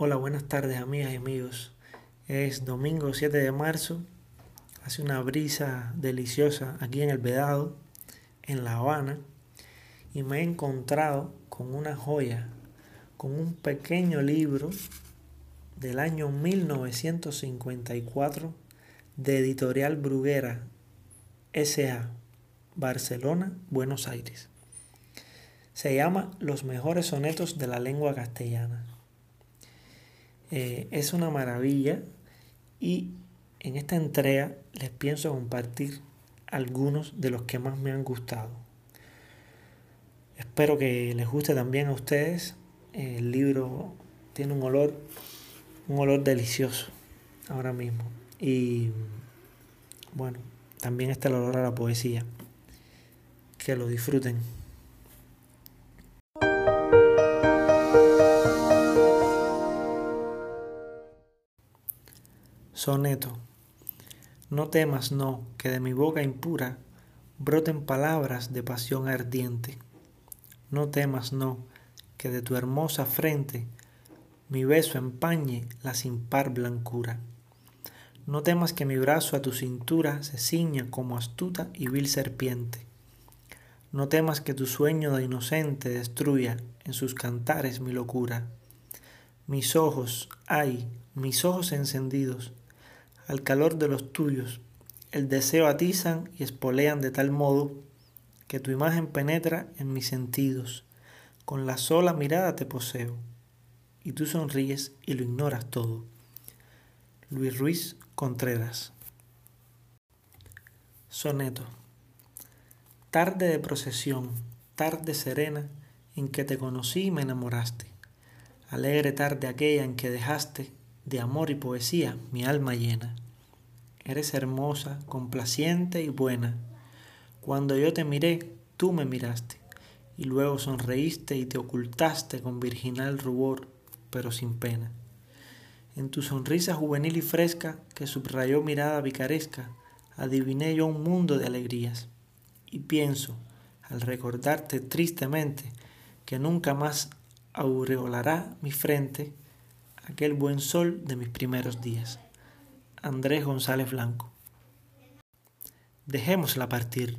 Buenas tardes amigas y amigos. Es domingo 7 de marzo. Hace una brisa deliciosa aquí en el Vedado, en La Habana. Y me he encontrado con una joya, con un pequeño libro del año 1954 de Editorial Bruguera S.A. Barcelona, Buenos Aires. Se llama Los mejores sonetos de la lengua castellana. Eh, es una maravilla y en esta entrega les pienso compartir algunos de los que más me han gustado. Espero que les guste también a ustedes. El libro tiene un olor, un olor delicioso ahora mismo. Y bueno, también está el olor a la poesía. Que lo disfruten. Soneto. No temas, no, que de mi boca impura broten palabras de pasión ardiente. No temas, no, que de tu hermosa frente mi beso empañe la sin par blancura. No temas que mi brazo a tu cintura se ciña como astuta y vil serpiente. No temas que tu sueño de inocente destruya en sus cantares mi locura. Mis ojos, ay, mis ojos encendidos, al calor de los tuyos, el deseo atizan y espolean de tal modo que tu imagen penetra en mis sentidos, con la sola mirada te poseo, y tú sonríes y lo ignoras todo. Luis Ruiz Contreras. Soneto. Tarde de procesión, tarde serena en que te conocí y me enamoraste, alegre tarde aquella en que dejaste de amor y poesía mi alma llena. Eres hermosa, complaciente y buena. Cuando yo te miré, tú me miraste, y luego sonreíste y te ocultaste con virginal rubor, pero sin pena. En tu sonrisa juvenil y fresca, que subrayó mirada picaresca, adiviné yo un mundo de alegrías. Y pienso, al recordarte tristemente, que nunca más aureolará mi frente aquel buen sol de mis primeros días. Andrés González Blanco. Dejémosla partir.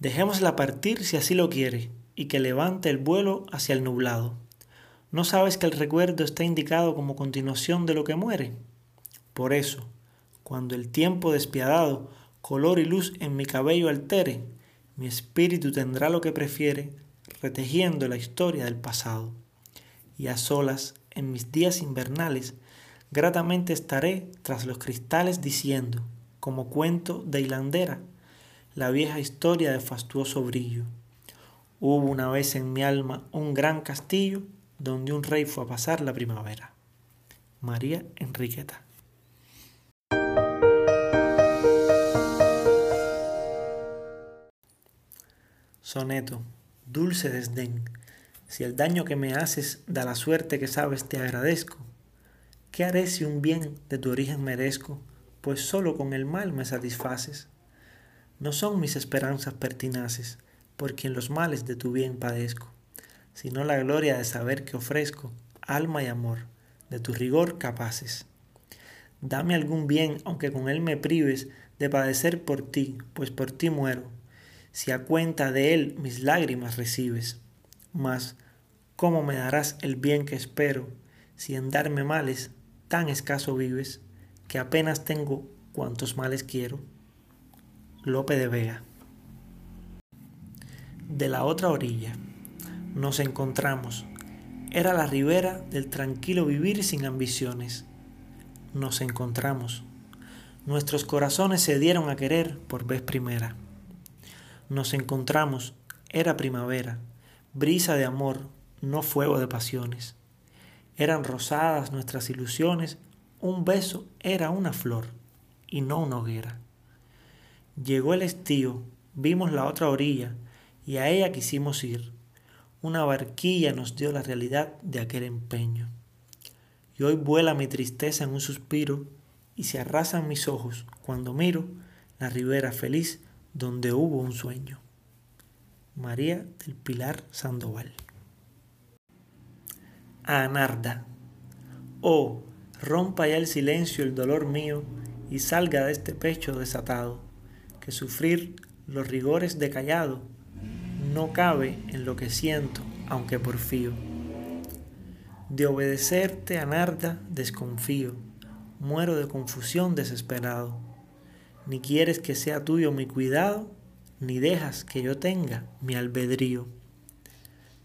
Dejémosla partir si así lo quiere, y que levante el vuelo hacia el nublado. ¿No sabes que el recuerdo está indicado como continuación de lo que muere? Por eso, cuando el tiempo despiadado color y luz en mi cabello altere, mi espíritu tendrá lo que prefiere, retejiendo la historia del pasado. Y a solas, en mis días invernales, gratamente estaré tras los cristales diciendo, como cuento de hilandera, la vieja historia de fastuoso brillo. Hubo una vez en mi alma un gran castillo donde un rey fue a pasar la primavera. María Enriqueta. Soneto, dulce desdén, si el daño que me haces da la suerte que sabes te agradezco, ¿Qué haré si un bien de tu origen merezco? Pues solo con el mal me satisfaces. No son mis esperanzas pertinaces, por quien los males de tu bien padezco, sino la gloria de saber que ofrezco alma y amor, de tu rigor capaces. Dame algún bien, aunque con él me prives de padecer por ti, pues por ti muero, si a cuenta de él mis lágrimas recibes. Mas, ¿cómo me darás el bien que espero, si en darme males tan escaso vives que apenas tengo cuantos males quiero. Lope de Vega. De la otra orilla nos encontramos. Era la ribera del tranquilo vivir sin ambiciones. Nos encontramos. Nuestros corazones se dieron a querer por vez primera. Nos encontramos. Era primavera, brisa de amor, no fuego de pasiones. Eran rosadas nuestras ilusiones, un beso era una flor y no una hoguera. Llegó el estío, vimos la otra orilla y a ella quisimos ir. Una barquilla nos dio la realidad de aquel empeño. Y hoy vuela mi tristeza en un suspiro y se arrasan mis ojos cuando miro la ribera feliz donde hubo un sueño. María del Pilar Sandoval. Anarda. Oh, rompa ya el silencio el dolor mío y salga de este pecho desatado, que sufrir los rigores de callado no cabe en lo que siento, aunque porfío. De obedecerte a nada desconfío, muero de confusión desesperado. Ni quieres que sea tuyo mi cuidado, ni dejas que yo tenga mi albedrío.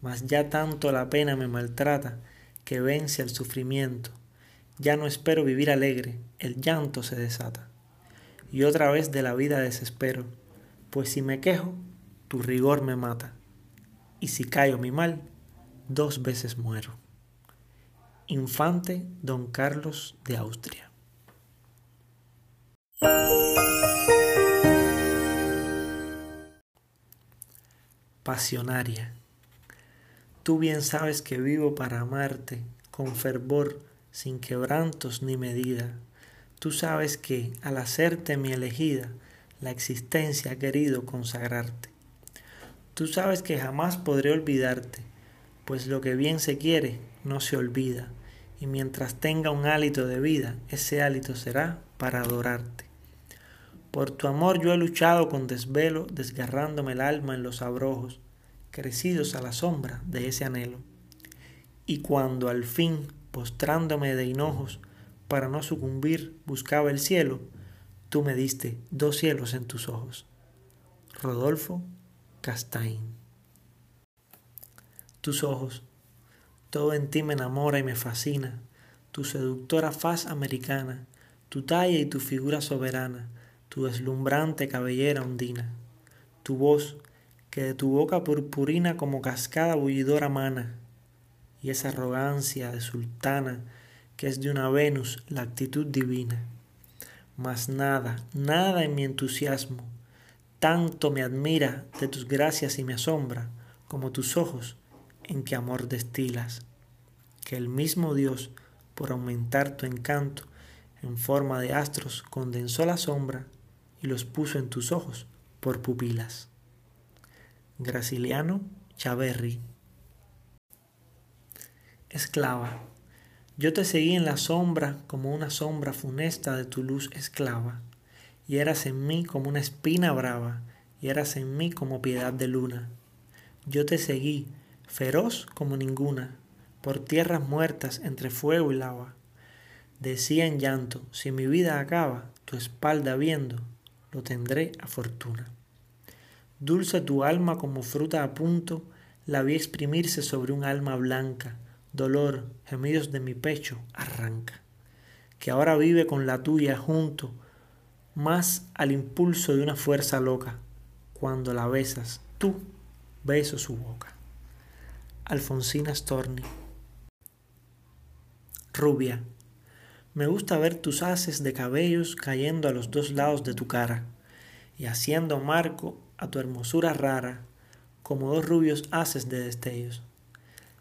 Mas ya tanto la pena me maltrata que vence al sufrimiento. Ya no espero vivir alegre, el llanto se desata. Y otra vez de la vida desespero, pues si me quejo, tu rigor me mata. Y si callo mi mal, dos veces muero. Infante Don Carlos de Austria. Pasionaria. Tú bien sabes que vivo para amarte con fervor, sin quebrantos ni medida. Tú sabes que, al hacerte mi elegida, la existencia ha querido consagrarte. Tú sabes que jamás podré olvidarte, pues lo que bien se quiere no se olvida, y mientras tenga un hálito de vida, ese hálito será para adorarte. Por tu amor yo he luchado con desvelo, desgarrándome el alma en los abrojos, crecidos a la sombra de ese anhelo. Y cuando al fin, postrándome de hinojos, para no sucumbir, buscaba el cielo, tú me diste dos cielos en tus ojos. Rodolfo Castain. Tus ojos, todo en ti me enamora y me fascina, tu seductora faz americana, tu talla y tu figura soberana, tu deslumbrante cabellera ondina, tu voz, que de tu boca purpurina como cascada bullidora mana, y esa arrogancia de sultana que es de una Venus la actitud divina. Mas nada, nada en mi entusiasmo, tanto me admira de tus gracias y me asombra, como tus ojos en que amor destilas, que el mismo Dios, por aumentar tu encanto, en forma de astros condensó la sombra y los puso en tus ojos por pupilas. Graciliano Chaverri. Esclava. Yo te seguí en la sombra como una sombra funesta de tu luz esclava, y eras en mí como una espina brava, y eras en mí como piedad de luna. Yo te seguí, feroz como ninguna, por tierras muertas entre fuego y lava. Decía en llanto, si mi vida acaba, tu espalda viendo, lo tendré a fortuna. Dulce tu alma como fruta a punto, la vi exprimirse sobre un alma blanca, dolor, gemidos de mi pecho, arranca, que ahora vive con la tuya junto, más al impulso de una fuerza loca, cuando la besas, tú beso su boca. Alfonsina Storni. Rubia, me gusta ver tus haces de cabellos cayendo a los dos lados de tu cara y haciendo marco a tu hermosura rara como dos rubios haces de destellos.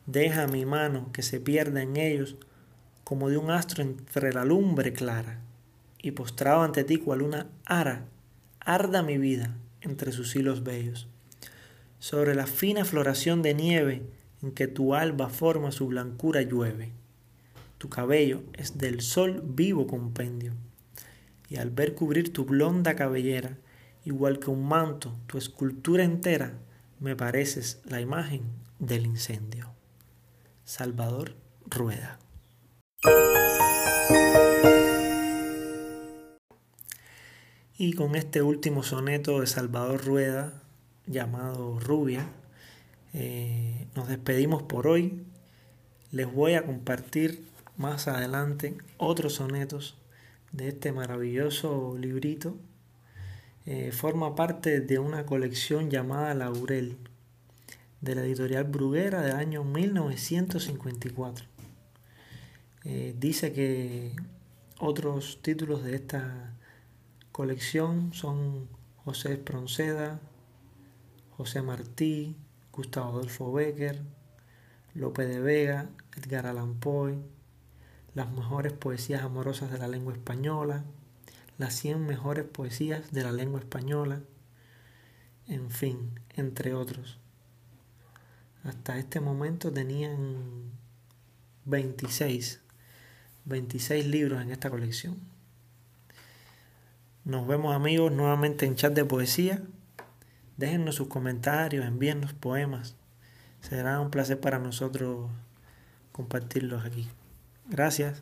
Deja mi mano que se pierda en ellos como de un astro entre la lumbre clara y postrado ante ti cual una ara, arda mi vida entre sus hilos bellos. Sobre la fina floración de nieve en que tu alba forma su blancura llueve tu cabello es del sol vivo compendio. Y al ver cubrir tu blonda cabellera, igual que un manto, tu escultura entera, me pareces la imagen del incendio. Salvador Rueda. Y con este último soneto de Salvador Rueda, llamado Rubia, eh, nos despedimos por hoy. Les voy a compartir más adelante otros sonetos de este maravilloso librito. Eh, forma parte de una colección llamada Laurel de la editorial Bruguera del año 1954. Eh, dice que otros títulos de esta colección son José Espronceda, José Martí, Gustavo Adolfo Becker, Lope de Vega, Edgar Allan Poe, las mejores poesías amorosas de la lengua española, las 100 mejores poesías de la lengua española, en fin, entre otros. Hasta este momento tenían 26 26 libros en esta colección. Nos vemos amigos nuevamente en chat de poesía. Déjennos sus comentarios, envíennos poemas. Será un placer para nosotros compartirlos aquí. Gracias.